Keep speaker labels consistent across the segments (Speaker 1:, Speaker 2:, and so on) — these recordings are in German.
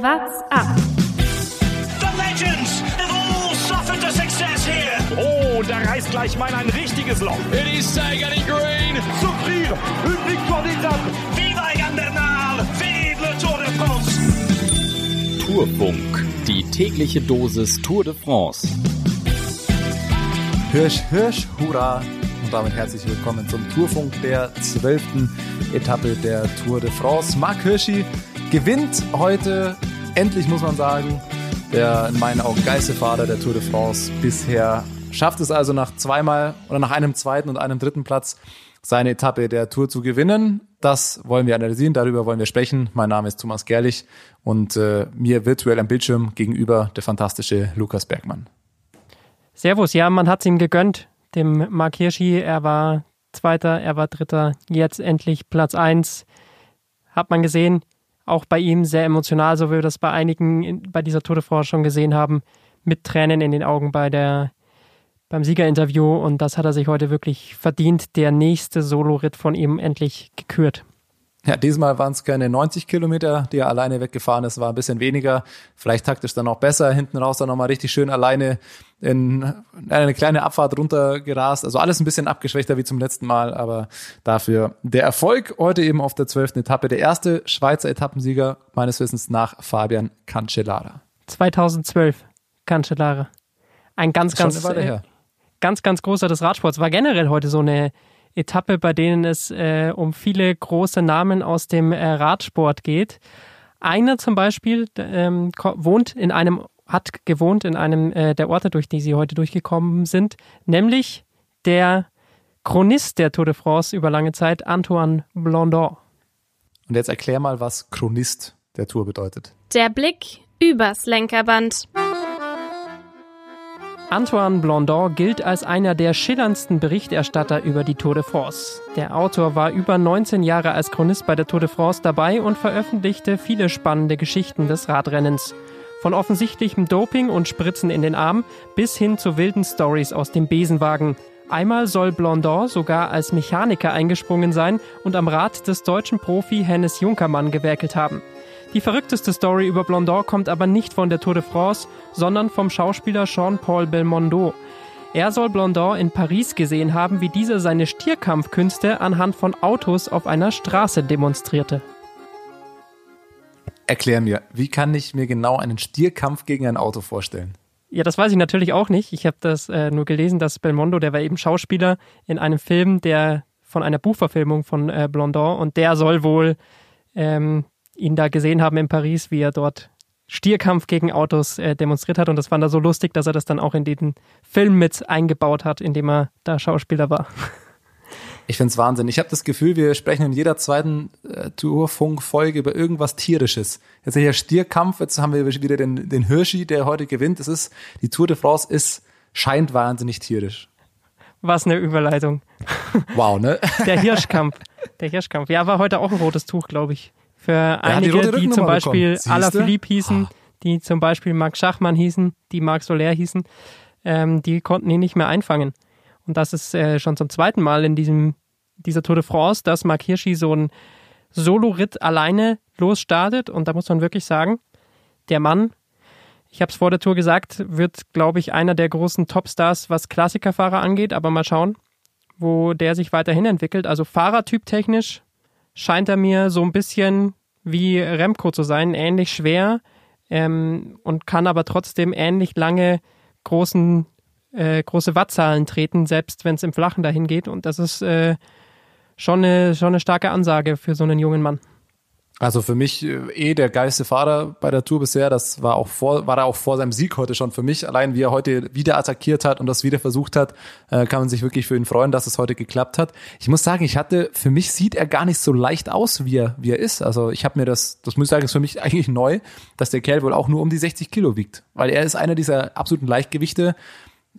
Speaker 1: What's up?
Speaker 2: The legends have all suffered a success here.
Speaker 3: Oh, da reißt gleich mal ein richtiges Loch.
Speaker 4: It is Sagan in green.
Speaker 3: Souffrir, une victoire d'étape.
Speaker 2: Viva Egan Bernal! Vive le Tour de France!
Speaker 5: Tourfunk, die tägliche Dosis Tour de France.
Speaker 6: Hirsch, Hirsch, hurra! Und damit herzlich willkommen zum Tourfunk der zwölften Etappe der Tour de France. Marc Hirschi gewinnt heute, endlich muss man sagen, der in meinen Augen geilste Fahrer der Tour de France bisher. Schafft es also nach zweimal oder nach einem zweiten und einem dritten Platz seine Etappe der Tour zu gewinnen. Das wollen wir analysieren, darüber wollen wir sprechen. Mein Name ist Thomas Gerlich und äh, mir virtuell am Bildschirm gegenüber der fantastische Lukas Bergmann.
Speaker 7: Servus, ja, man hat es ihm gegönnt, dem Mark Hirschi. Er war Zweiter, er war Dritter, jetzt endlich Platz eins. Hat man gesehen, auch bei ihm sehr emotional, so wie wir das bei einigen in, bei dieser Tour de France schon gesehen haben, mit Tränen in den Augen bei der, beim Siegerinterview. Und das hat er sich heute wirklich verdient. Der nächste Soloritt von ihm endlich gekürt.
Speaker 6: Ja, diesmal waren es keine 90 Kilometer, die er alleine weggefahren ist, war ein bisschen weniger. Vielleicht taktisch dann auch besser. Hinten raus dann nochmal richtig schön alleine in eine kleine Abfahrt runtergerast. Also alles ein bisschen abgeschwächter wie zum letzten Mal, aber dafür der Erfolg heute eben auf der zwölften Etappe. Der erste Schweizer Etappensieger meines Wissens nach Fabian Cancellara.
Speaker 7: 2012, Cancellara. Ein ganz, ganz, äh, ganz, ganz großer des Radsports. War generell heute so eine Etappe, bei denen es äh, um viele große Namen aus dem äh, Radsport geht. Einer zum Beispiel ähm, wohnt in einem, hat gewohnt in einem äh, der Orte, durch die sie heute durchgekommen sind, nämlich der Chronist der Tour de France über lange Zeit, Antoine Blondin.
Speaker 6: Und jetzt erklär mal, was Chronist der Tour bedeutet.
Speaker 1: Der Blick übers Lenkerband.
Speaker 7: Antoine Blondin gilt als einer der schillerndsten Berichterstatter über die Tour de France. Der Autor war über 19 Jahre als Chronist bei der Tour de France dabei und veröffentlichte viele spannende Geschichten des Radrennens. Von offensichtlichem Doping und Spritzen in den Arm bis hin zu wilden Stories aus dem Besenwagen. Einmal soll Blondin sogar als Mechaniker eingesprungen sein und am Rad des deutschen Profi Hennes Junkermann gewerkelt haben. Die verrückteste Story über Blondin kommt aber nicht von der Tour de France, sondern vom Schauspieler Jean-Paul Belmondo. Er soll Blondin in Paris gesehen haben, wie dieser seine Stierkampfkünste anhand von Autos auf einer Straße demonstrierte.
Speaker 6: Erklär mir, wie kann ich mir genau einen Stierkampf gegen ein Auto vorstellen?
Speaker 7: Ja, das weiß ich natürlich auch nicht. Ich habe das äh, nur gelesen, dass Belmondo, der war eben Schauspieler in einem Film, der von einer Buchverfilmung von äh, Blondin und der soll wohl ähm, ihn da gesehen haben in Paris, wie er dort Stierkampf gegen Autos äh, demonstriert hat und das fand er so lustig, dass er das dann auch in den Film mit eingebaut hat, in dem er da Schauspieler war.
Speaker 6: Ich find's Wahnsinn. Ich habe das Gefühl, wir sprechen in jeder zweiten äh, Tourfunk-Folge über irgendwas Tierisches. Jetzt hier Stierkampf, jetzt haben wir wieder den, den Hirschi, der heute gewinnt. Es ist, die Tour de France ist, scheint wahnsinnig tierisch.
Speaker 7: Was eine Überleitung.
Speaker 6: Wow, ne?
Speaker 7: Der Hirschkampf. Der Hirschkampf. Ja, war heute auch ein rotes Tuch, glaube ich. Für
Speaker 6: die
Speaker 7: einige,
Speaker 6: rote
Speaker 7: die, zum Beispiel? Alaphilippe hießen, die zum Beispiel Max Schachmann hießen, die Marc Soler hießen, ähm, die konnten ihn nicht mehr einfangen. Und das ist äh, schon zum zweiten Mal in diesem, dieser Tour de France, dass Marc Hirschi so ein Solo-Ritt alleine losstartet. Und da muss man wirklich sagen, der Mann, ich habe es vor der Tour gesagt, wird, glaube ich, einer der großen Topstars, was Klassikerfahrer angeht. Aber mal schauen, wo der sich weiterhin entwickelt. Also Fahrertyp technisch scheint er mir so ein bisschen wie Remco zu sein, ähnlich schwer ähm, und kann aber trotzdem ähnlich lange großen, äh, große Wattzahlen treten, selbst wenn es im Flachen dahin geht. Und das ist äh, schon, eine, schon eine starke Ansage für so einen jungen Mann.
Speaker 6: Also für mich äh, eh der geilste Fahrer bei der Tour bisher. Das war auch vor, war er auch vor seinem Sieg heute schon für mich. Allein wie er heute wieder attackiert hat und das wieder versucht hat, äh, kann man sich wirklich für ihn freuen, dass es heute geklappt hat. Ich muss sagen, ich hatte, für mich sieht er gar nicht so leicht aus, wie er, wie er ist. Also ich habe mir das, das muss ich sagen, ist für mich eigentlich neu, dass der Kerl wohl auch nur um die 60 Kilo wiegt. Weil er ist einer dieser absoluten Leichtgewichte,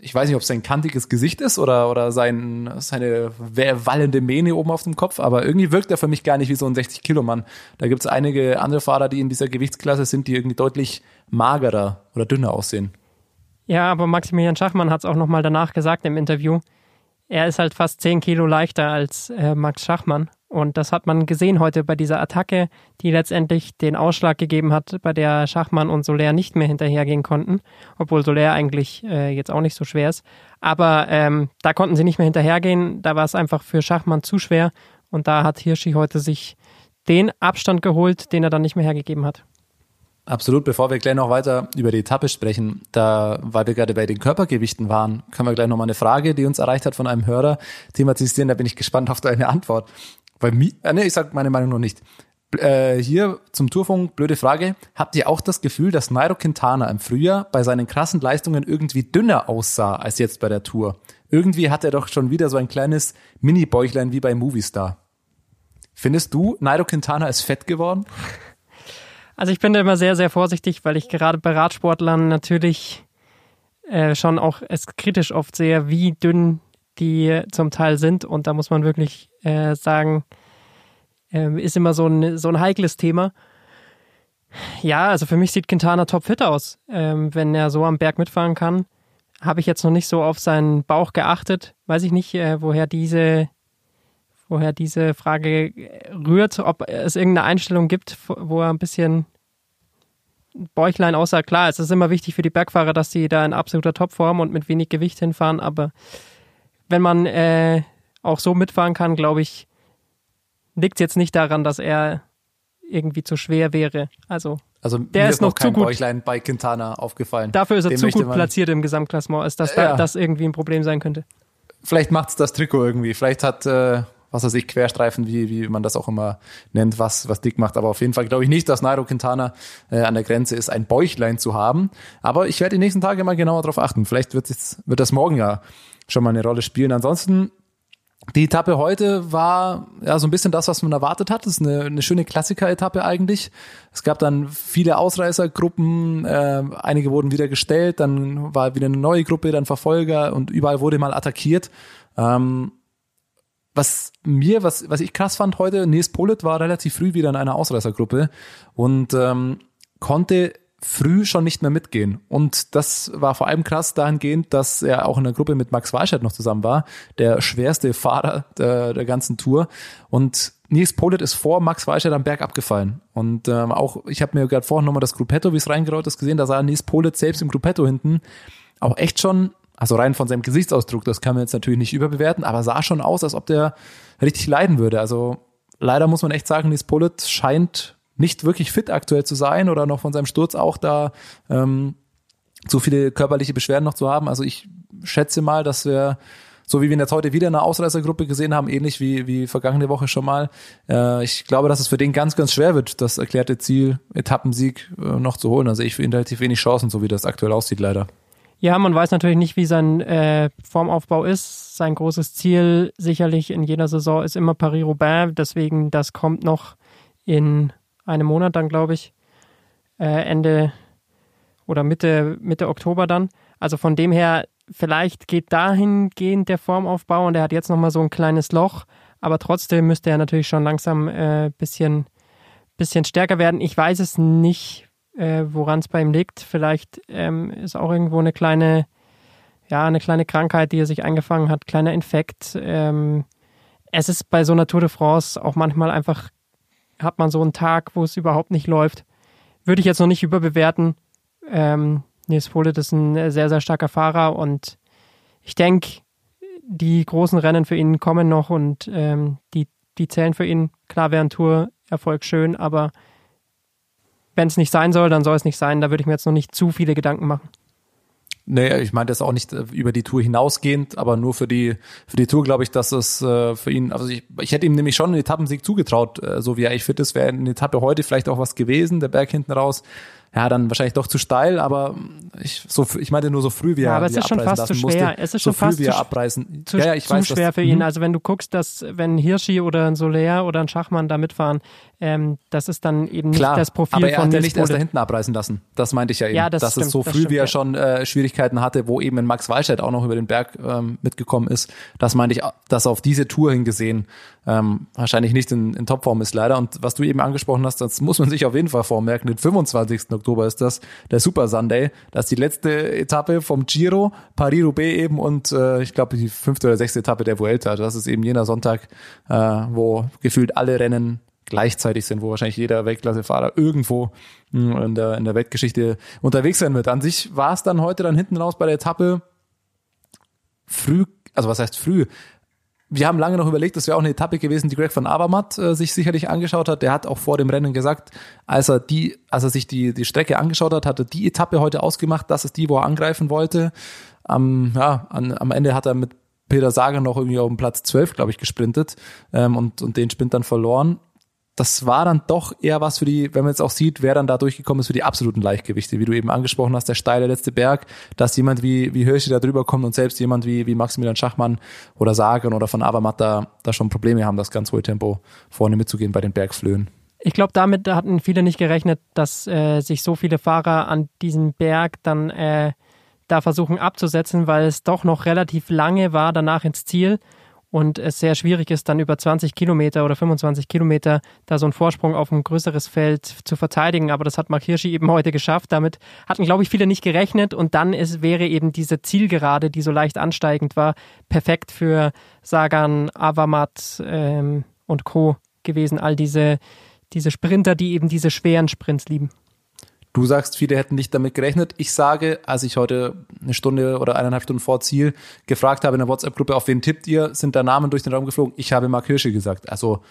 Speaker 6: ich weiß nicht, ob es sein kantiges Gesicht ist oder, oder sein, seine wallende Mähne oben auf dem Kopf, aber irgendwie wirkt er für mich gar nicht wie so ein 60-Kilo-Mann. Da gibt es einige andere Fahrer, die in dieser Gewichtsklasse sind, die irgendwie deutlich magerer oder dünner aussehen.
Speaker 7: Ja, aber Maximilian Schachmann hat es auch nochmal danach gesagt im Interview. Er ist halt fast 10 Kilo leichter als äh, Max Schachmann. Und das hat man gesehen heute bei dieser Attacke, die letztendlich den Ausschlag gegeben hat, bei der Schachmann und Soler nicht mehr hinterhergehen konnten, obwohl Soler eigentlich äh, jetzt auch nicht so schwer ist. Aber ähm, da konnten sie nicht mehr hinterhergehen, da war es einfach für Schachmann zu schwer und da hat Hirschi heute sich den Abstand geholt, den er dann nicht mehr hergegeben hat.
Speaker 6: Absolut. Bevor wir gleich noch weiter über die Etappe sprechen, da, weil wir gerade bei den Körpergewichten waren, können wir gleich noch mal eine Frage, die uns erreicht hat von einem Hörer, thematisieren. Da bin ich gespannt auf deine Antwort. Weil mir, äh, nee, ich sag meine Meinung noch nicht. Äh, hier zum Tourfunk, blöde Frage. Habt ihr auch das Gefühl, dass Nairo Quintana im Frühjahr bei seinen krassen Leistungen irgendwie dünner aussah als jetzt bei der Tour? Irgendwie hat er doch schon wieder so ein kleines Mini-Bäuchlein wie bei Movistar. Findest du, Nairo Quintana ist fett geworden?
Speaker 7: Also ich bin da immer sehr, sehr vorsichtig, weil ich gerade bei Radsportlern natürlich äh, schon auch es kritisch oft sehe, wie dünn die zum Teil sind. Und da muss man wirklich äh, sagen, äh, ist immer so ein, so ein heikles Thema. Ja, also für mich sieht Quintana topfit aus. Ähm, wenn er so am Berg mitfahren kann, habe ich jetzt noch nicht so auf seinen Bauch geachtet. Weiß ich nicht, äh, woher diese woher diese Frage rührt, ob es irgendeine Einstellung gibt, wo er ein bisschen Bäuchlein aussah. Klar, es ist immer wichtig für die Bergfahrer, dass sie da in absoluter Topform und mit wenig Gewicht hinfahren, aber wenn man äh, auch so mitfahren kann, glaube ich, liegt es jetzt nicht daran, dass er irgendwie zu schwer wäre. Also,
Speaker 6: also
Speaker 7: der ist, ist noch, noch zu gut.
Speaker 6: Bäuchlein bei Quintana aufgefallen.
Speaker 7: Dafür ist er Dem zu gut platziert im Gesamtklassement, als dass ja. da, das irgendwie ein Problem sein könnte.
Speaker 6: Vielleicht macht es das Trikot irgendwie. Vielleicht hat äh, was weiß ich, Querstreifen, wie, wie man das auch immer nennt, was, was dick macht. Aber auf jeden Fall glaube ich nicht, dass Nairo Quintana äh, an der Grenze ist, ein Bäuchlein zu haben. Aber ich werde die nächsten Tage mal genauer darauf achten. Vielleicht wird, jetzt, wird das morgen ja schon mal eine Rolle spielen. Ansonsten die Etappe heute war ja so ein bisschen das, was man erwartet hat. Das ist eine, eine schöne Klassiker-Etappe eigentlich. Es gab dann viele Ausreißergruppen, äh, einige wurden wieder gestellt, dann war wieder eine neue Gruppe, dann Verfolger und überall wurde mal attackiert. Ähm, was mir, was, was ich krass fand heute, Nils Polit war relativ früh wieder in einer Ausreißergruppe und ähm, konnte früh schon nicht mehr mitgehen. Und das war vor allem krass dahingehend, dass er auch in der Gruppe mit Max Walscheid noch zusammen war, der schwerste Fahrer der, der ganzen Tour. Und Nils Polit ist vor Max Walscheid am Berg abgefallen. Und ähm, auch, ich habe mir gerade vorhin nochmal das Gruppetto, wie es reingerollt ist, gesehen, da sah Nils Polit selbst im Gruppetto hinten auch echt schon also rein von seinem Gesichtsausdruck, das kann man jetzt natürlich nicht überbewerten, aber sah schon aus, als ob der richtig leiden würde. Also leider muss man echt sagen, Nils Pullet scheint nicht wirklich fit aktuell zu sein oder noch von seinem Sturz auch da ähm, zu viele körperliche Beschwerden noch zu haben. Also ich schätze mal, dass wir so wie wir ihn jetzt heute wieder in einer Ausreißergruppe gesehen haben, ähnlich wie, wie vergangene Woche schon mal. Äh, ich glaube, dass es für den ganz, ganz schwer wird, das erklärte Ziel, Etappensieg äh, noch zu holen. Also ich für ihn relativ wenig Chancen, so wie das aktuell aussieht, leider.
Speaker 7: Ja, man weiß natürlich nicht, wie sein äh, Formaufbau ist. Sein großes Ziel sicherlich in jeder Saison ist immer Paris-Roubaix. Deswegen, das kommt noch in einem Monat dann, glaube ich. Äh, Ende oder Mitte, Mitte Oktober dann. Also von dem her, vielleicht geht dahingehend der Formaufbau und er hat jetzt nochmal so ein kleines Loch. Aber trotzdem müsste er natürlich schon langsam ein äh, bisschen, bisschen stärker werden. Ich weiß es nicht, äh, woran es bei ihm liegt. Vielleicht ähm, ist auch irgendwo eine kleine, ja, eine kleine Krankheit, die er sich eingefangen hat, kleiner Infekt. Ähm, es ist bei so einer Tour de France auch manchmal einfach, hat man so einen Tag, wo es überhaupt nicht läuft. Würde ich jetzt noch nicht überbewerten. Ähm, Nils Polit ist ein sehr, sehr starker Fahrer und ich denke, die großen Rennen für ihn kommen noch und ähm, die, die zählen für ihn. Klar wäre ein Tour-Erfolg schön, aber wenn es nicht sein soll, dann soll es nicht sein. Da würde ich mir jetzt noch nicht zu viele Gedanken machen.
Speaker 6: Nee, ich meinte das auch nicht äh, über die Tour hinausgehend, aber nur für die für die Tour glaube ich, dass es äh, für ihn, also ich, ich hätte ihm nämlich schon einen Etappensieg zugetraut, äh, so wie er ich fit ist, wäre eine Etappe heute vielleicht auch was gewesen, der Berg hinten raus ja, dann wahrscheinlich doch zu steil, aber ich, so, ich meinte nur so früh wie er,
Speaker 7: ja, aber es ist schon fast zu schwer.
Speaker 6: Musste,
Speaker 7: es ist schon
Speaker 6: so
Speaker 7: fast
Speaker 6: früh,
Speaker 7: zu,
Speaker 6: abreißen.
Speaker 7: Zu,
Speaker 6: ja, ja, ich
Speaker 7: zu
Speaker 6: weiß,
Speaker 7: schwer
Speaker 6: dass,
Speaker 7: für ihn.
Speaker 6: Mhm.
Speaker 7: Also wenn du guckst, dass wenn Hirschi oder ein Soler oder ein Schachmann da mitfahren, ähm, das ist dann eben nicht
Speaker 6: Klar,
Speaker 7: das Profil
Speaker 6: aber er hat ja nicht erst da hinten abreißen lassen. Das meinte ich ja eben.
Speaker 7: Ja, das
Speaker 6: dass es
Speaker 7: stimmt,
Speaker 6: so
Speaker 7: das
Speaker 6: früh,
Speaker 7: stimmt,
Speaker 6: wie er
Speaker 7: ja.
Speaker 6: schon äh, Schwierigkeiten hatte, wo eben ein Max Walscheid auch noch über den Berg ähm, mitgekommen ist. Das meinte ich, dass auf diese Tour hingesehen ähm, wahrscheinlich nicht in, in Topform ist leider. Und was du eben angesprochen hast, das muss man sich auf jeden Fall vormerken. Den 25. Oktober ist das, der Super Sunday. Das ist die letzte Etappe vom Giro, Paris-Roubaix eben und äh, ich glaube die fünfte oder sechste Etappe der Vuelta. Das ist eben jener Sonntag, äh, wo gefühlt alle Rennen gleichzeitig sind, wo wahrscheinlich jeder Weltklassefahrer irgendwo mh, in der, in der Weltgeschichte unterwegs sein wird. An sich war es dann heute dann hinten raus bei der Etappe früh, also was heißt früh? Wir haben lange noch überlegt, das wäre auch eine Etappe gewesen, die Greg van Avermaet äh, sich sicherlich angeschaut hat. Der hat auch vor dem Rennen gesagt, als er die, als er sich die, die Strecke angeschaut hat, hat er die Etappe heute ausgemacht, das ist die, wo er angreifen wollte. Am, ja, an, am Ende hat er mit Peter Sager noch irgendwie auf dem Platz 12, glaube ich, gesprintet ähm, und, und den Sprint dann verloren das war dann doch eher was für die, wenn man jetzt auch sieht, wer dann da durchgekommen ist, für die absoluten Leichtgewichte, wie du eben angesprochen hast, der steile letzte Berg, dass jemand wie, wie Hirschi da drüber kommt und selbst jemand wie, wie Maximilian Schachmann oder Sagan oder von Avermatt da, da schon Probleme haben, das ganz hohe Tempo vorne mitzugehen bei den Bergflöhen.
Speaker 7: Ich glaube, damit hatten viele nicht gerechnet, dass äh, sich so viele Fahrer an diesem Berg dann äh, da versuchen abzusetzen, weil es doch noch relativ lange war danach ins Ziel und es sehr schwierig ist, dann über 20 Kilometer oder 25 Kilometer da so einen Vorsprung auf ein größeres Feld zu verteidigen. Aber das hat Mark Hirschi eben heute geschafft. Damit hatten, glaube ich, viele nicht gerechnet. Und dann ist, wäre eben diese Zielgerade, die so leicht ansteigend war, perfekt für Sagan, Avamat ähm, und Co. gewesen. All diese, diese Sprinter, die eben diese schweren Sprints lieben.
Speaker 6: Du sagst, viele hätten nicht damit gerechnet. Ich sage, als ich heute eine Stunde oder eineinhalb Stunden vor Ziel gefragt habe in der WhatsApp-Gruppe, auf wen tippt ihr, sind da Namen durch den Raum geflogen. Ich habe Mark Hirschi gesagt. Also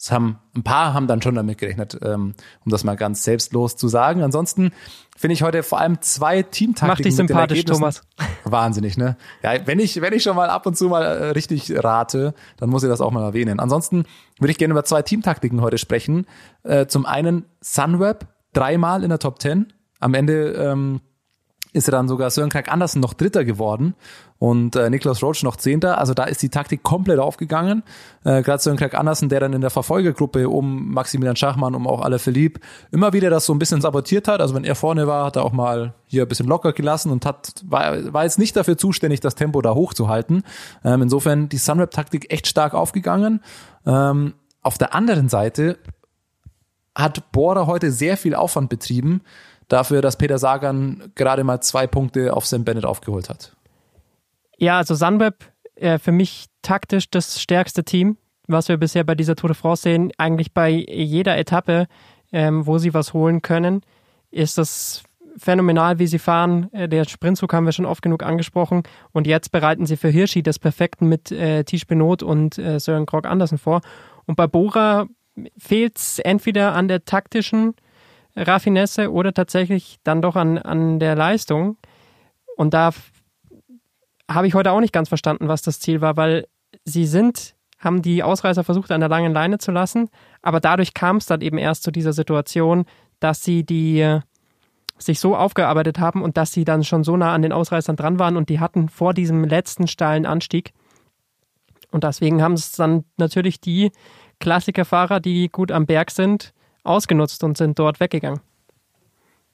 Speaker 6: es haben ein paar haben dann schon damit gerechnet, ähm, um das mal ganz selbstlos zu sagen. Ansonsten finde ich heute vor allem zwei Teamtaktiken.
Speaker 7: Mach dich sympathisch, Thomas.
Speaker 6: Wahnsinnig, ne? Ja, wenn ich, wenn ich schon mal ab und zu mal äh, richtig rate, dann muss ich das auch mal erwähnen. Ansonsten würde ich gerne über zwei Teamtaktiken heute sprechen. Äh, zum einen Sunweb, dreimal in der Top 10. Am Ende ähm, ist er dann sogar Sören Krag Andersen noch Dritter geworden und äh, Niklas Roach noch Zehnter. Also da ist die Taktik komplett aufgegangen. Äh, Gerade Sören Krag Andersen, der dann in der Verfolgergruppe um Maximilian Schachmann, um auch alle Philipp, immer wieder das so ein bisschen sabotiert hat. Also wenn er vorne war, hat er auch mal hier ein bisschen locker gelassen und hat war, war jetzt nicht dafür zuständig, das Tempo da hochzuhalten. Ähm, insofern die Sunweb-Taktik echt stark aufgegangen. Ähm, auf der anderen Seite hat Bora heute sehr viel Aufwand betrieben dafür, dass Peter Sagan gerade mal zwei Punkte auf Sam Bennett aufgeholt hat.
Speaker 7: Ja, also Sunweb äh, für mich taktisch das stärkste Team, was wir bisher bei dieser Tour de France sehen. Eigentlich bei jeder Etappe, ähm, wo sie was holen können, ist das phänomenal, wie sie fahren. Äh, Der Sprintzug haben wir schon oft genug angesprochen. Und jetzt bereiten sie für Hirschi das Perfekten mit äh, Tisch Benot und äh, Sören Krog Andersen vor. Und bei Bora fehlt es entweder an der taktischen Raffinesse oder tatsächlich dann doch an, an der Leistung. Und da habe ich heute auch nicht ganz verstanden, was das Ziel war, weil sie sind, haben die Ausreißer versucht, an der langen Leine zu lassen, aber dadurch kam es dann eben erst zu dieser Situation, dass sie die äh, sich so aufgearbeitet haben und dass sie dann schon so nah an den Ausreißern dran waren und die hatten vor diesem letzten steilen Anstieg. Und deswegen haben es dann natürlich die Klassikerfahrer, die gut am Berg sind, ausgenutzt und sind dort weggegangen.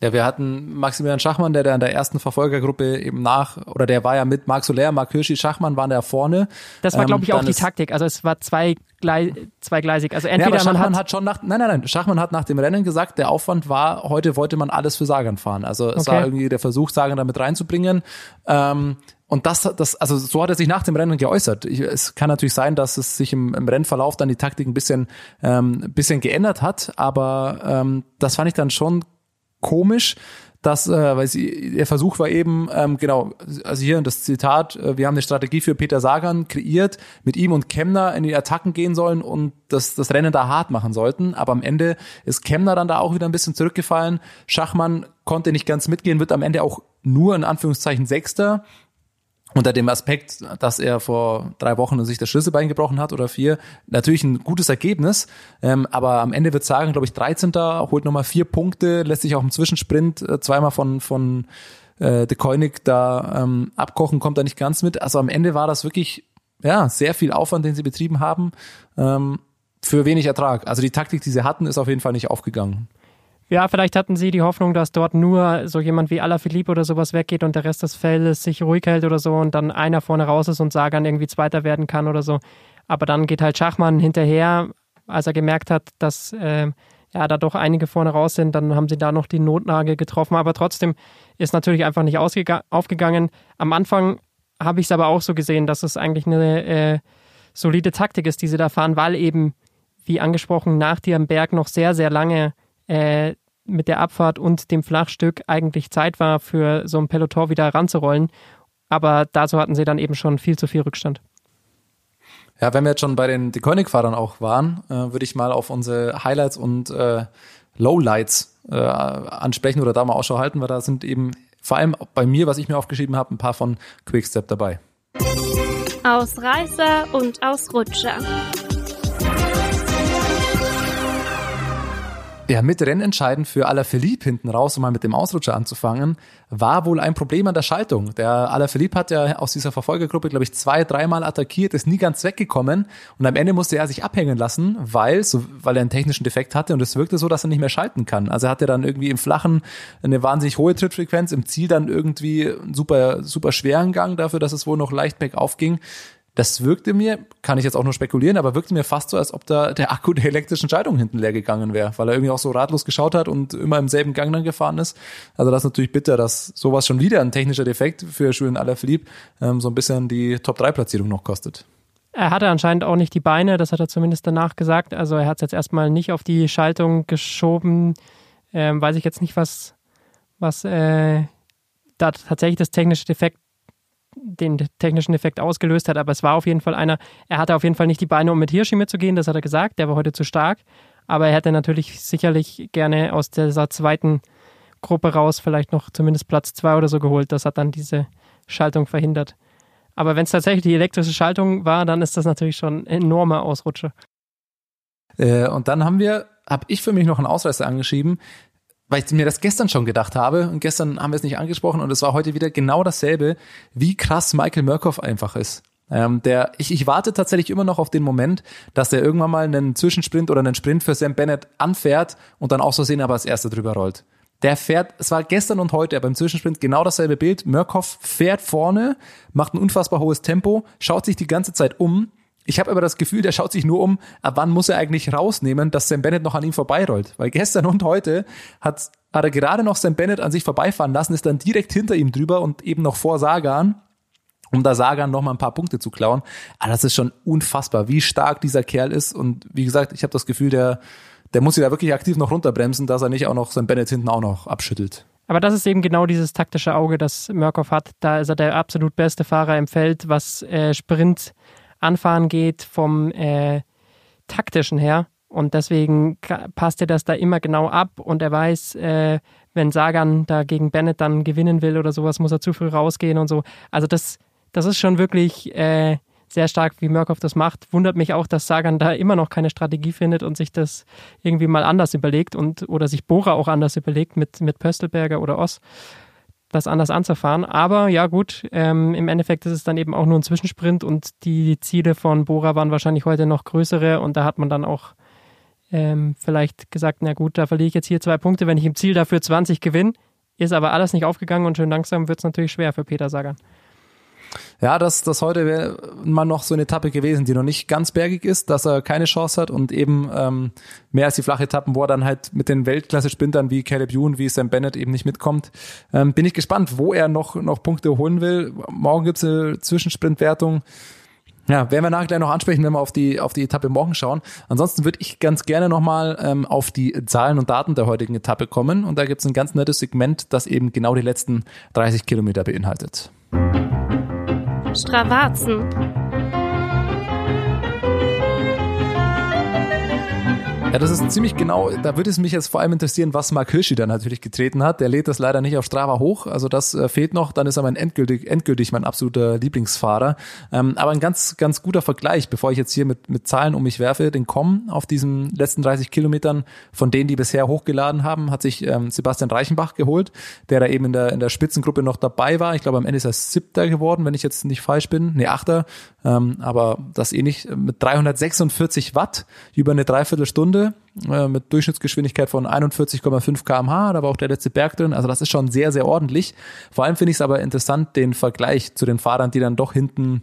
Speaker 6: Ja, wir hatten Maximilian Schachmann, der da in der ersten Verfolgergruppe eben nach, oder der war ja mit Marc Soler, Marc Hirschi, Schachmann waren da vorne.
Speaker 7: Das war,
Speaker 6: Ähm,
Speaker 7: glaube ich, auch
Speaker 6: dann
Speaker 7: die Taktik. Also es war zwei Glei zweigleisig. Also
Speaker 6: Ja,
Speaker 7: entweder man
Speaker 6: Schachmann
Speaker 7: hat,
Speaker 6: hat, schon nach, nein, nein, nein, Schachmann hat nach dem Rennen gesagt, der Aufwand war, heute wollte man alles für Sagan fahren. Also es
Speaker 7: Okay.
Speaker 6: war irgendwie der Versuch, Sagan damit reinzubringen. Ähm, und das, das, also so hat er sich nach dem Rennen geäußert. Ich, es kann natürlich sein, dass es sich im, im Rennverlauf dann die Taktik ein bisschen, ähm, bisschen geändert hat, aber ähm, das fand ich dann schon komisch, dass, äh, weil sie, der Versuch war eben, ähm, genau, also hier das Zitat, äh, wir haben eine Strategie für Peter Sagan kreiert, mit ihm und Kemner in die Attacken gehen sollen und das, das Rennen da hart machen sollten. Aber am Ende ist Kemner dann da auch wieder ein bisschen zurückgefallen. Schachmann konnte nicht ganz mitgehen, wird am Ende auch nur in Anführungszeichen Sechster unter dem Aspekt, dass er vor drei Wochen sich das Schlüsselbein gebrochen hat oder vier, natürlich ein gutes Ergebnis. Ähm, aber am Ende wird sagen, glaube ich, 13. holt nochmal vier Punkte, lässt sich auch im Zwischensprint äh, zweimal von, von äh, De Koenig da ähm, abkochen, kommt da nicht ganz mit. Also am Ende war das wirklich ja sehr viel Aufwand, den sie betrieben haben. Ähm, für wenig Ertrag. Also die Taktik, die sie hatten, ist auf jeden Fall nicht aufgegangen.
Speaker 7: Ja, vielleicht hatten sie die Hoffnung, dass dort nur so jemand wie Alaphilippe oder sowas weggeht und der Rest des Feldes sich ruhig hält oder so und dann einer vorne raus ist und Sagan irgendwie Zweiter werden kann oder so. Aber dann geht halt Schachmann hinterher, als er gemerkt hat, dass äh, ja da doch einige vorne raus sind, dann haben sie da noch die Notnage getroffen. Aber trotzdem ist natürlich einfach nicht aufgegangen. Am Anfang habe ich es aber auch so gesehen, dass es eigentlich eine äh, solide Taktik ist, die sie da fahren, weil eben, wie angesprochen, nach dir am Berg noch sehr, sehr lange äh, mit der Abfahrt und dem Flachstück eigentlich Zeit war, für so ein Peloton wieder ranzurollen. Aber dazu hatten sie dann eben schon viel zu viel Rückstand.
Speaker 6: Ja, wenn wir jetzt schon bei den Deconic-Fahrern auch waren, äh, würde ich mal auf unsere Highlights und äh, Lowlights äh, ansprechen oder da mal Ausschau halten, weil da sind eben vor allem bei mir, was ich mir aufgeschrieben habe, ein paar von Quickstep dabei.
Speaker 1: Ausreißer und Ausrutscher.
Speaker 6: Ja, mit Rennentscheidend für Alaphilippe hinten raus, um mal mit dem Ausrutscher anzufangen, war wohl ein Problem an der Schaltung. Der Alaphilippe hat ja aus dieser Verfolgergruppe, glaube ich, zwei, dreimal attackiert, ist nie ganz weggekommen und am Ende musste er sich abhängen lassen, weil, so, weil er einen technischen Defekt hatte und es wirkte so, dass er nicht mehr schalten kann. Also er hatte dann irgendwie im Flachen eine wahnsinnig hohe Trittfrequenz, im Ziel dann irgendwie einen super, super schweren Gang dafür, dass es wohl noch leicht bergauf ging das wirkte mir, kann ich jetzt auch nur spekulieren, aber wirkte mir fast so, als ob da der Akku der elektrischen Schaltung hinten leer gegangen wäre, weil er irgendwie auch so ratlos geschaut hat und immer im selben Gang dann gefahren ist. Also das ist natürlich bitter, dass sowas schon wieder ein technischer Defekt für Julian Alaphilippe ähm, so ein bisschen die Top-3-Platzierung noch kostet.
Speaker 7: Er hatte anscheinend auch nicht die Beine, das hat er zumindest danach gesagt. Also er hat es jetzt erstmal nicht auf die Schaltung geschoben. Ähm, weiß ich jetzt nicht, was, was äh, da tatsächlich das technische Defekt den technischen Effekt ausgelöst hat, aber es war auf jeden Fall einer, er hatte auf jeden Fall nicht die Beine, um mit Hirschi mitzugehen, das hat er gesagt, der war heute zu stark, aber er hätte natürlich sicherlich gerne aus dieser zweiten Gruppe raus vielleicht noch zumindest Platz zwei oder so geholt, das hat dann diese Schaltung verhindert. Aber wenn es tatsächlich die elektrische Schaltung war, dann ist das natürlich schon ein enormer Ausrutscher.
Speaker 6: Äh, und dann haben wir, habe ich für mich noch einen Ausreißer angeschrieben, weil ich mir das gestern schon gedacht habe und gestern haben wir es nicht angesprochen und es war heute wieder genau dasselbe, wie krass Michael Murkoff einfach ist. Ähm, der, ich, ich warte tatsächlich immer noch auf den Moment, dass der irgendwann mal einen Zwischensprint oder einen Sprint für Sam Bennett anfährt und dann auch so sehen, aber als erster drüber rollt. Der fährt, es war gestern und heute beim Zwischensprint genau dasselbe Bild. Murkoff fährt vorne, macht ein unfassbar hohes Tempo, schaut sich die ganze Zeit um, ich habe aber das Gefühl, der schaut sich nur um, ab wann muss er eigentlich rausnehmen, dass Sam Bennett noch an ihm vorbeirollt. Weil gestern und heute hat, hat er gerade noch Sam Bennett an sich vorbeifahren lassen, ist dann direkt hinter ihm drüber und eben noch vor Sagan, um da Sagan noch mal ein paar Punkte zu klauen. Aber das ist schon unfassbar, wie stark dieser Kerl ist. Und wie gesagt, ich habe das Gefühl, der, der muss sich da wirklich aktiv noch runterbremsen, dass er nicht auch noch Sam Bennett hinten auch noch abschüttelt.
Speaker 7: Aber das ist eben genau dieses taktische Auge, das Murkoff hat. Da ist er der absolut beste Fahrer im Feld, was äh, Sprint Anfahren geht vom äh, taktischen her. Und deswegen passt er das da immer genau ab und er weiß, äh, wenn Sagan da gegen Bennett dann gewinnen will oder sowas, muss er zu früh rausgehen und so. Also das, das ist schon wirklich äh, sehr stark, wie Murkoff das macht. Wundert mich auch, dass Sagan da immer noch keine Strategie findet und sich das irgendwie mal anders überlegt und oder sich Bora auch anders überlegt mit, mit Pöstelberger oder Oss das anders anzufahren. Aber ja, gut, ähm, im Endeffekt ist es dann eben auch nur ein Zwischensprint und die Ziele von Bora waren wahrscheinlich heute noch größere und da hat man dann auch ähm, vielleicht gesagt, na gut, da verliere ich jetzt hier zwei Punkte, wenn ich im Ziel dafür 20 gewinne. Ist aber alles nicht aufgegangen und schön langsam wird es natürlich schwer für Peter Sagan.
Speaker 6: Ja, das, das heute wäre mal noch so eine Etappe gewesen, die noch nicht ganz bergig ist, dass er keine Chance hat und eben ähm, mehr als die flache Etappen, wo er dann halt mit den Weltklasse-Sprintern wie Caleb Ewan, wie Sam Bennett eben nicht mitkommt. Ähm, bin ich gespannt, wo er noch, noch Punkte holen will. Morgen gibt's eine Zwischensprintwertung. Ja, werden wir nachher gleich noch ansprechen, wenn wir auf die, auf die Etappe morgen schauen. Ansonsten würde ich ganz gerne nochmal ähm, auf die Zahlen und Daten der heutigen Etappe kommen. Und da gibt's ein ganz nettes Segment, das eben genau die letzten 30 Kilometer beinhaltet.
Speaker 1: Stravazen.
Speaker 6: Ja, das ist ziemlich genau, da würde es mich jetzt vor allem interessieren, was Mark Hirschi da natürlich getreten hat. Der lädt das leider nicht auf Strava hoch, also das äh, fehlt noch, dann ist er mein endgültig, endgültig mein absoluter Lieblingsfahrer. Ähm, aber ein ganz, ganz guter Vergleich, bevor ich jetzt hier mit, mit Zahlen um mich werfe, den Com auf diesen letzten 30 Kilometern von denen, die bisher hochgeladen haben, hat sich ähm, Sebastian Reichenbach geholt, der da eben in der, in der Spitzengruppe noch dabei war. Ich glaube, am Ende ist er siebter geworden, wenn ich jetzt nicht falsch bin. Nee, achter. Ähm, aber das nicht mit 346 Watt über eine Dreiviertelstunde äh, mit Durchschnittsgeschwindigkeit von 41,5 kmh. Da war auch der letzte Berg drin. Also das ist schon sehr, sehr ordentlich. Vor allem finde ich es aber interessant, den Vergleich zu den Fahrern, die dann doch hinten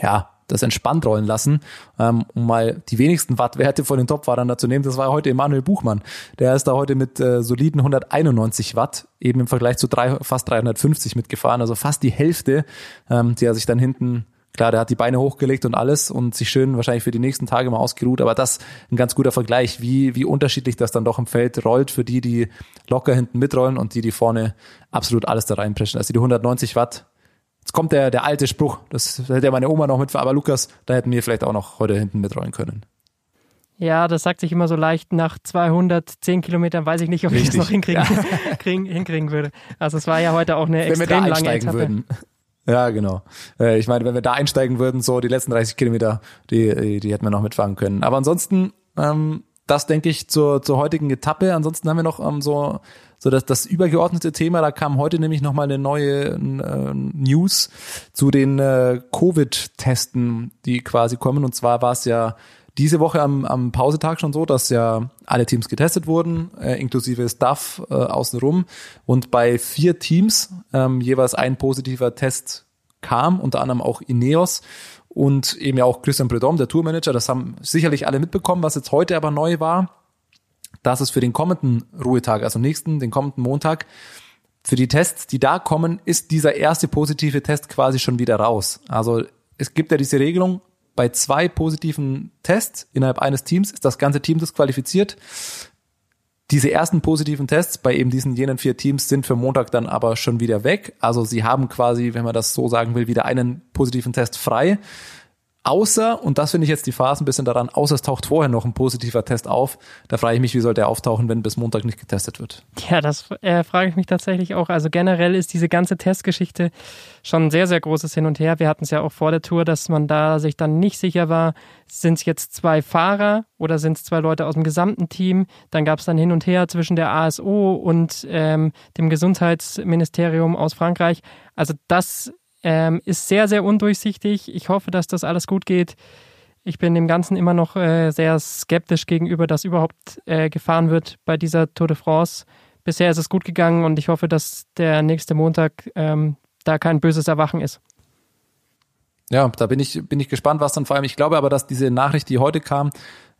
Speaker 6: ja, das entspannt rollen lassen, ähm, um mal die wenigsten Wattwerte von den Topfahrern da zu nehmen. Das war heute Emanuel Buchmann. Der ist da heute mit äh, soliden 191 Watt, eben im Vergleich zu drei, fast 350 mitgefahren, also fast die Hälfte, ähm, die er sich dann hinten Klar, der hat die Beine hochgelegt und alles und sich schön wahrscheinlich für die nächsten Tage mal ausgeruht, aber das ein ganz guter Vergleich, wie, wie unterschiedlich das dann doch im Feld rollt für die, die locker hinten mitrollen und die, die vorne absolut alles da reinpreschen. Also die 190 Watt Jetzt kommt der, der alte Spruch, das hätte ja meine Oma noch mit, aber Lukas, da hätten wir vielleicht auch noch heute hinten mitrollen können.
Speaker 7: Ja, das sagt sich immer so leicht. Nach 210 Kilometern weiß ich nicht, ob Richtig. ich das noch hinkriegen, ja. kriegen, hinkriegen würde. Also es war ja heute auch eine wenn extrem lange Etappe. Würden.
Speaker 6: Ja, genau. Äh, ich meine, wenn wir da einsteigen würden, so die letzten 30 Kilometer, die, die hätten wir noch mitfahren können. Aber ansonsten, ähm, das denke ich zur, zur heutigen Etappe. Ansonsten haben wir noch ähm, so so dass das übergeordnete Thema, da kam heute nämlich nochmal eine neue äh, News zu den äh, Covid-Testen, die quasi kommen. Und zwar war es ja diese Woche am, am Pausetag schon so, dass ja alle Teams getestet wurden, äh, inklusive Staff äh, außenrum. Und bei vier Teams ähm, jeweils ein positiver Test kam, unter anderem auch Ineos und eben ja auch Christian Predom, der Tourmanager. Das haben sicherlich alle mitbekommen, was jetzt heute aber neu war dass es für den kommenden Ruhetag, also nächsten, den kommenden Montag, für die Tests, die da kommen, ist dieser erste positive Test quasi schon wieder raus. Also es gibt ja diese Regelung, bei zwei positiven Tests innerhalb eines Teams ist das ganze Team disqualifiziert. Diese ersten positiven Tests bei eben diesen jenen vier Teams sind für Montag dann aber schon wieder weg. Also sie haben quasi, wenn man das so sagen will, wieder einen positiven Test frei. Außer, und das finde ich jetzt die Phase ein bisschen daran, außer es taucht vorher noch ein positiver Test auf. Da frage ich mich, wie soll der auftauchen, wenn bis Montag nicht getestet wird?
Speaker 7: Ja, das äh, frage ich mich tatsächlich auch. Also generell ist diese ganze Testgeschichte schon ein sehr, sehr großes Hin und Her. Wir hatten es ja auch vor der Tour, dass man da sich dann nicht sicher war, sind es jetzt zwei Fahrer oder sind es zwei Leute aus dem gesamten Team? Dann gab es dann hin und her zwischen der ASO und ähm, dem Gesundheitsministerium aus Frankreich. Also das ähm, ist sehr, sehr undurchsichtig. Ich hoffe, dass das alles gut geht. Ich bin dem Ganzen immer noch äh, sehr skeptisch gegenüber, dass überhaupt äh, gefahren wird bei dieser Tour de France. Bisher ist es gut gegangen und ich hoffe, dass der nächste Montag ähm, da kein böses Erwachen ist.
Speaker 6: Ja, da bin ich, bin ich gespannt, was dann vor allem, ich glaube aber, dass diese Nachricht, die heute kam,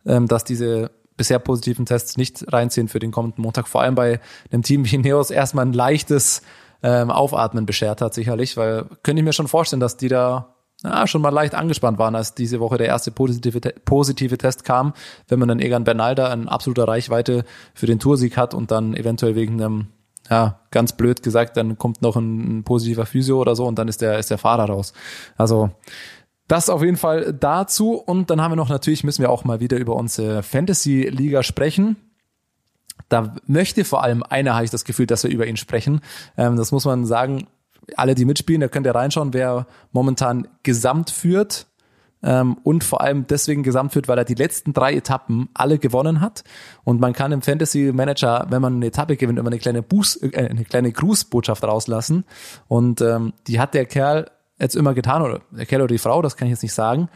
Speaker 6: ähm, dass diese bisher positiven Tests nicht reinziehen für den kommenden Montag, vor allem bei einem Team wie Neos erstmal ein leichtes ähm, Aufatmen beschert hat, sicherlich, weil könnte ich mir schon vorstellen, dass die da ja, schon mal leicht angespannt waren, als diese Woche der erste positive, positive Test kam, wenn man dann Egan Bernal da in absoluter Reichweite für den Toursieg hat und dann eventuell wegen einem, ja, ganz blöd gesagt, dann kommt noch ein, ein positiver Physio oder so und dann ist der, ist der Fahrer raus. Also, das auf jeden Fall dazu. Und dann haben wir noch natürlich, müssen wir auch mal wieder über unsere Fantasy-Liga sprechen da möchte vor allem einer, habe ich das Gefühl, dass wir über ihn sprechen. Ähm, das muss man sagen. Alle, die mitspielen, da könnt ihr reinschauen, wer momentan gesamt führt. Ähm, und vor allem deswegen gesamt führt, weil er die letzten drei Etappen alle gewonnen hat. Und man kann im Fantasy Manager, wenn man eine Etappe gewinnt, immer eine kleine Buß, äh, eine kleine Grußbotschaft rauslassen. Und ähm, die hat der Kerl jetzt immer getan, oder der Kerl oder die Frau, das kann ich jetzt nicht sagen.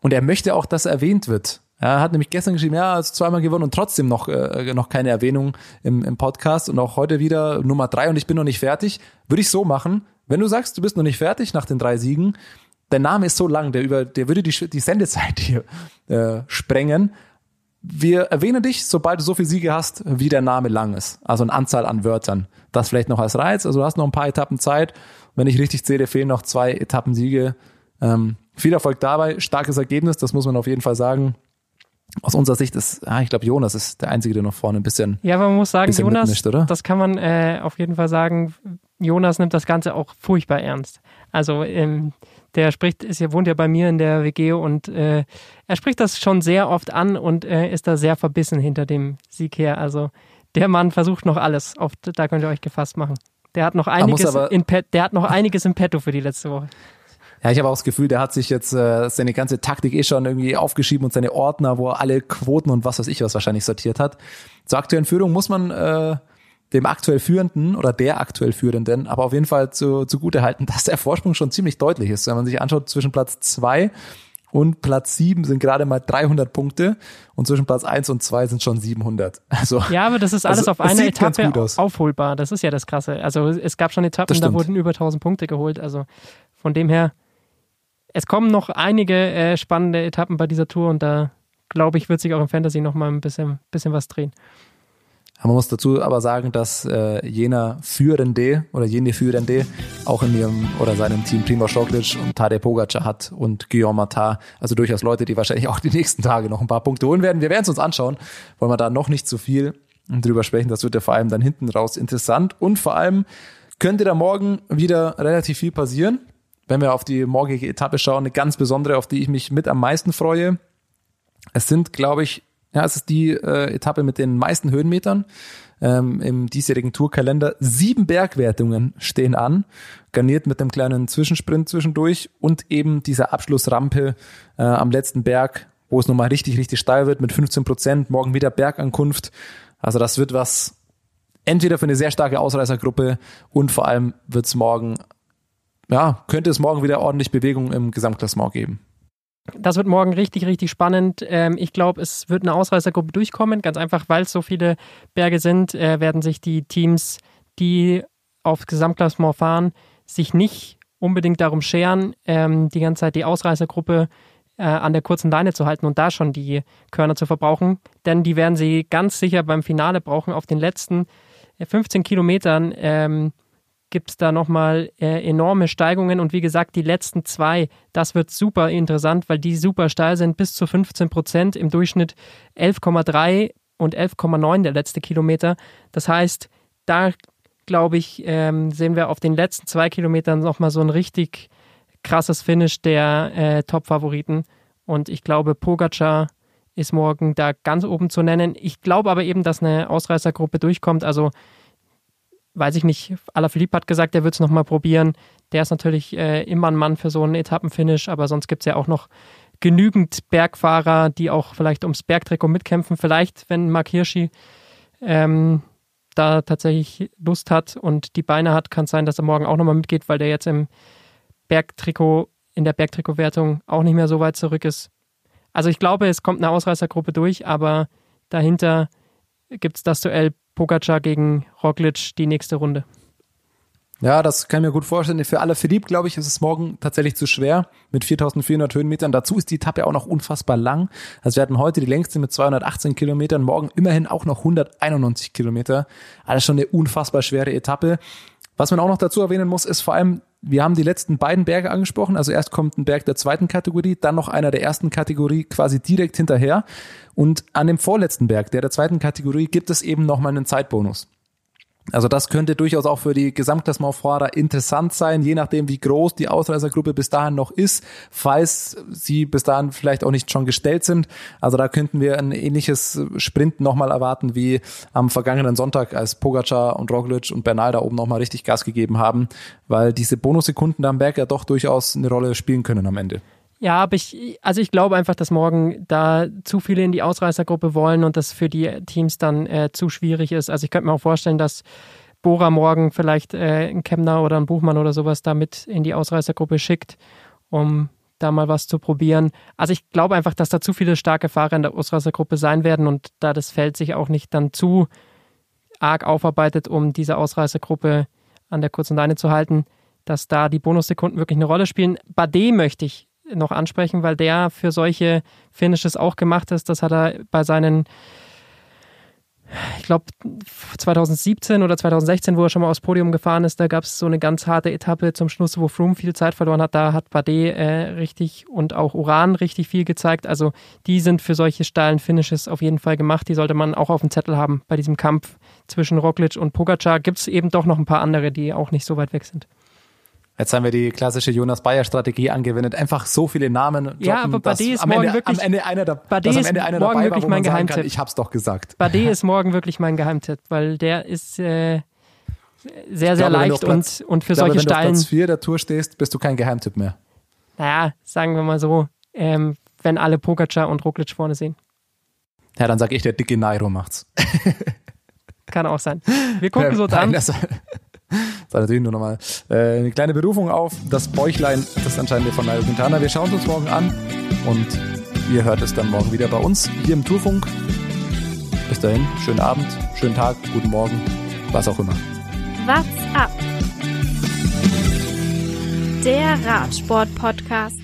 Speaker 6: Und er möchte auch, dass erwähnt wird. Er hat nämlich gestern geschrieben, ja, also zweimal gewonnen und trotzdem noch, äh, noch keine Erwähnung im, im Podcast und auch heute wieder Nummer drei und ich bin noch nicht fertig. Würde ich so machen, wenn du sagst, du bist noch nicht fertig nach den drei Siegen, dein Name ist so lang, der über, der würde die, die Sendezeit hier äh, sprengen. Wir erwähnen dich, sobald du so viele Siege hast, wie der Name lang ist. Also eine Anzahl an Wörtern. Das vielleicht noch als Reiz. Also du hast noch ein paar Etappen Zeit. Wenn ich richtig zähle, fehlen noch zwei Etappensiege. Ähm, viel Erfolg dabei, starkes Ergebnis, das muss man auf jeden Fall sagen aus unserer Sicht ist, ah, ich glaube, Jonas ist der Einzige, der noch vorne ein bisschen.
Speaker 7: Ja, aber man muss sagen, Jonas, mitmischt, das kann man äh, auf jeden Fall sagen, Jonas nimmt das Ganze auch furchtbar ernst. Also ähm, der spricht, ist ja, wohnt ja bei mir in der WG und äh, er spricht das schon sehr oft an und äh, ist da sehr verbissen hinter dem Sieg her. Also der Mann versucht noch alles. Auf, da könnt ihr euch gefasst machen. Der hat noch einiges in Pet, der hat noch einiges im Petto für die letzte Woche.
Speaker 6: Ja, ich habe auch das Gefühl, der hat sich jetzt äh, seine ganze Taktik eh schon irgendwie aufgeschrieben und seine Ordner, wo er alle Quoten und was weiß ich was wahrscheinlich sortiert hat. Zur aktuellen Führung muss man äh, dem aktuell Führenden oder der aktuell Führenden, aber auf jeden Fall zu, zugute halten, dass der Vorsprung schon ziemlich deutlich ist. Wenn man sich anschaut, zwischen Platz zwei und Platz sieben sind gerade mal 300 Punkte und zwischen Platz eins und zwei sind schon 700. Also,
Speaker 7: ja, aber das ist alles
Speaker 6: also,
Speaker 7: auf einer Etappe aufholbar. Das ist ja das Krasse. Also es gab schon Etappen, da wurden über 1000 Punkte geholt. Also von dem her, es kommen noch einige äh, spannende Etappen bei dieser Tour und da glaube ich, wird sich auch im Fantasy noch mal ein bisschen, bisschen was drehen.
Speaker 6: Man muss dazu aber sagen, dass äh, jener Führende oder jene Führende auch in ihrem oder seinem Team Primoz Roglic und Tadej Pogacar hat und Guillaume Matar, also durchaus Leute, die wahrscheinlich auch die nächsten Tage noch ein paar Punkte holen werden. Wir werden es uns anschauen, wollen wir da noch nicht zu viel drüber sprechen. Das wird ja vor allem dann hinten raus interessant und vor allem könnte da morgen wieder relativ viel passieren. Wenn wir auf die morgige Etappe schauen, eine ganz besondere, auf die ich mich mit am meisten freue. Es sind, glaube ich, ja, es ist die äh, Etappe mit den meisten Höhenmetern ähm, im diesjährigen Tourkalender. Sieben Bergwertungen stehen an, garniert mit einem kleinen Zwischensprint zwischendurch und eben dieser Abschlussrampe äh, am letzten Berg, wo es nochmal richtig, richtig steil wird mit 15 Prozent. Morgen wieder Bergankunft. Also das wird was entweder für eine sehr starke Ausreißergruppe und vor allem wird es morgen, ja, könnte es morgen wieder ordentlich Bewegung im Gesamtklassement geben.
Speaker 7: Das wird morgen richtig, richtig spannend. Ähm, ich glaube, es wird eine Ausreißergruppe durchkommen. Ganz einfach, weil es so viele Berge sind, äh, werden sich die Teams, die aufs Gesamtklassement fahren, sich nicht unbedingt darum scheren, ähm, die ganze Zeit die Ausreißergruppe äh, an der kurzen Leine zu halten und da schon die Körner zu verbrauchen. Denn die werden sie ganz sicher beim Finale brauchen. Auf den letzten äh, 15 Kilometern ähm, gibt es da nochmal äh, enorme Steigungen und wie gesagt, die letzten zwei, das wird super interessant, weil die super steil sind, bis zu 15 Prozent, im Durchschnitt 11,3 und 11,9 der letzte Kilometer. Das heißt, da glaube ich, ähm, sehen wir auf den letzten zwei Kilometern nochmal so ein richtig krasses Finish der äh, Top-Favoriten und ich glaube, Pogacar ist morgen da ganz oben zu nennen. Ich glaube aber eben, dass eine Ausreißergruppe durchkommt, also weiß ich nicht, Alaphilippe hat gesagt, er wird es nochmal probieren. Der ist natürlich äh, immer ein Mann für so einen Etappenfinish, aber sonst gibt es ja auch noch genügend Bergfahrer, die auch vielleicht ums Bergtrikot mitkämpfen. Vielleicht, wenn Mark Hirschi ähm, da tatsächlich Lust hat und die Beine hat, kann es sein, dass er morgen auch nochmal mitgeht, weil der jetzt im Bergtrikot, in der Bergtrikotwertung auch nicht mehr so weit zurück ist. Also ich glaube, es kommt eine Ausreißergruppe durch, aber dahinter gibt es das Duell Pogacar gegen Roglic die nächste Runde.
Speaker 6: Ja, das kann ich mir gut vorstellen. Für alle Philipp, glaube ich, ist es morgen tatsächlich zu schwer mit 4400 Höhenmetern. Dazu ist die Etappe auch noch unfassbar lang. Also wir hatten heute die längste mit 218 Kilometern, morgen immerhin auch noch 191 Kilometer. Alles schon eine unfassbar schwere Etappe. Was man auch noch dazu erwähnen muss, ist vor allem, wir haben die letzten beiden Berge angesprochen. Also erst kommt ein Berg der zweiten Kategorie, dann noch einer der ersten Kategorie quasi direkt hinterher. Und an dem vorletzten Berg, der der zweiten Kategorie, gibt es eben nochmal einen Zeitbonus. Also das könnte durchaus auch für die Gesamtklassementfahrer interessant sein, je nachdem, wie groß die Ausreißergruppe bis dahin noch ist, falls sie bis dahin vielleicht auch nicht schon gestellt sind. Also da könnten wir ein ähnliches Sprint nochmal erwarten wie am vergangenen Sonntag, als Pogacar und Roglic und Bernal da oben nochmal richtig Gas gegeben haben, weil diese Bonussekunden da am Berg ja doch durchaus eine Rolle spielen können am Ende.
Speaker 7: Ja, aber ich, also ich glaube einfach, dass morgen da zu viele in die Ausreißergruppe wollen und das für die Teams dann äh, zu schwierig ist. Also ich könnte mir auch vorstellen, dass Bora morgen vielleicht äh, einen Kemner oder einen Buchmann oder sowas da mit in die Ausreißergruppe schickt, um da mal was zu probieren. Also ich glaube einfach, dass da zu viele starke Fahrer in der Ausreißergruppe sein werden und da das Feld sich auch nicht dann zu arg aufarbeitet, um diese Ausreißergruppe an der kurzen Leine zu halten, dass da die Bonussekunden wirklich eine Rolle spielen. Bade möchte ich noch ansprechen, weil der für solche Finishes auch gemacht ist. Das hat er bei seinen, ich glaube, 2017 oder 2016, wo er schon mal aufs Podium gefahren ist, da gab es so eine ganz harte Etappe zum Schluss, wo Froome viel Zeit verloren hat. Da hat Bardet äh, richtig und auch Uran richtig viel gezeigt. Also die sind für solche steilen Finishes auf jeden Fall gemacht. Die sollte man auch auf dem Zettel haben bei diesem Kampf zwischen Roglic und Pogacar. Gibt es eben doch noch ein paar andere, die auch nicht so weit weg sind.
Speaker 6: Jetzt haben wir die klassische Jonas Bayer Strategie angewendet. Einfach so viele Namen droppen,
Speaker 7: Ja, aber Bardet ist
Speaker 6: am
Speaker 7: morgen
Speaker 6: Ende,
Speaker 7: wirklich-
Speaker 6: am Ende einer, da,
Speaker 7: Bardet
Speaker 6: dass am
Speaker 7: ist
Speaker 6: Ende einer
Speaker 7: morgen
Speaker 6: dabei
Speaker 7: wirklich
Speaker 6: war,
Speaker 7: mein
Speaker 6: sagen kann,
Speaker 7: Geheimtipp.
Speaker 6: ich hab's doch gesagt.
Speaker 7: Bardet ist morgen wirklich mein Geheimtipp, weil der ist äh, sehr, sehr
Speaker 6: glaube,
Speaker 7: leicht
Speaker 6: Platz-
Speaker 7: und, und für
Speaker 6: glaube,
Speaker 7: solche
Speaker 6: wenn du auf Platz 4 der Tour stehst, bist du kein Geheimtipp mehr.
Speaker 7: naja, sagen wir mal so, ähm, wenn alle Pogacar und Roglic vorne sehen.
Speaker 6: Ja, dann sag ich, der dicke Nairo macht's.
Speaker 7: kann auch sein. Wir gucken so
Speaker 6: Nein,
Speaker 7: dann.
Speaker 6: Das, das war natürlich nur nochmal äh, eine kleine Berufung auf das Bäuchlein, das anscheinend von Nairo Quintana. Wir schauen es uns morgen an und ihr hört es dann morgen wieder bei uns hier im Tourfunk. Bis dahin, schönen Abend, schönen Tag, guten Morgen, was auch immer.
Speaker 1: What's up? Der Radsport-Podcast.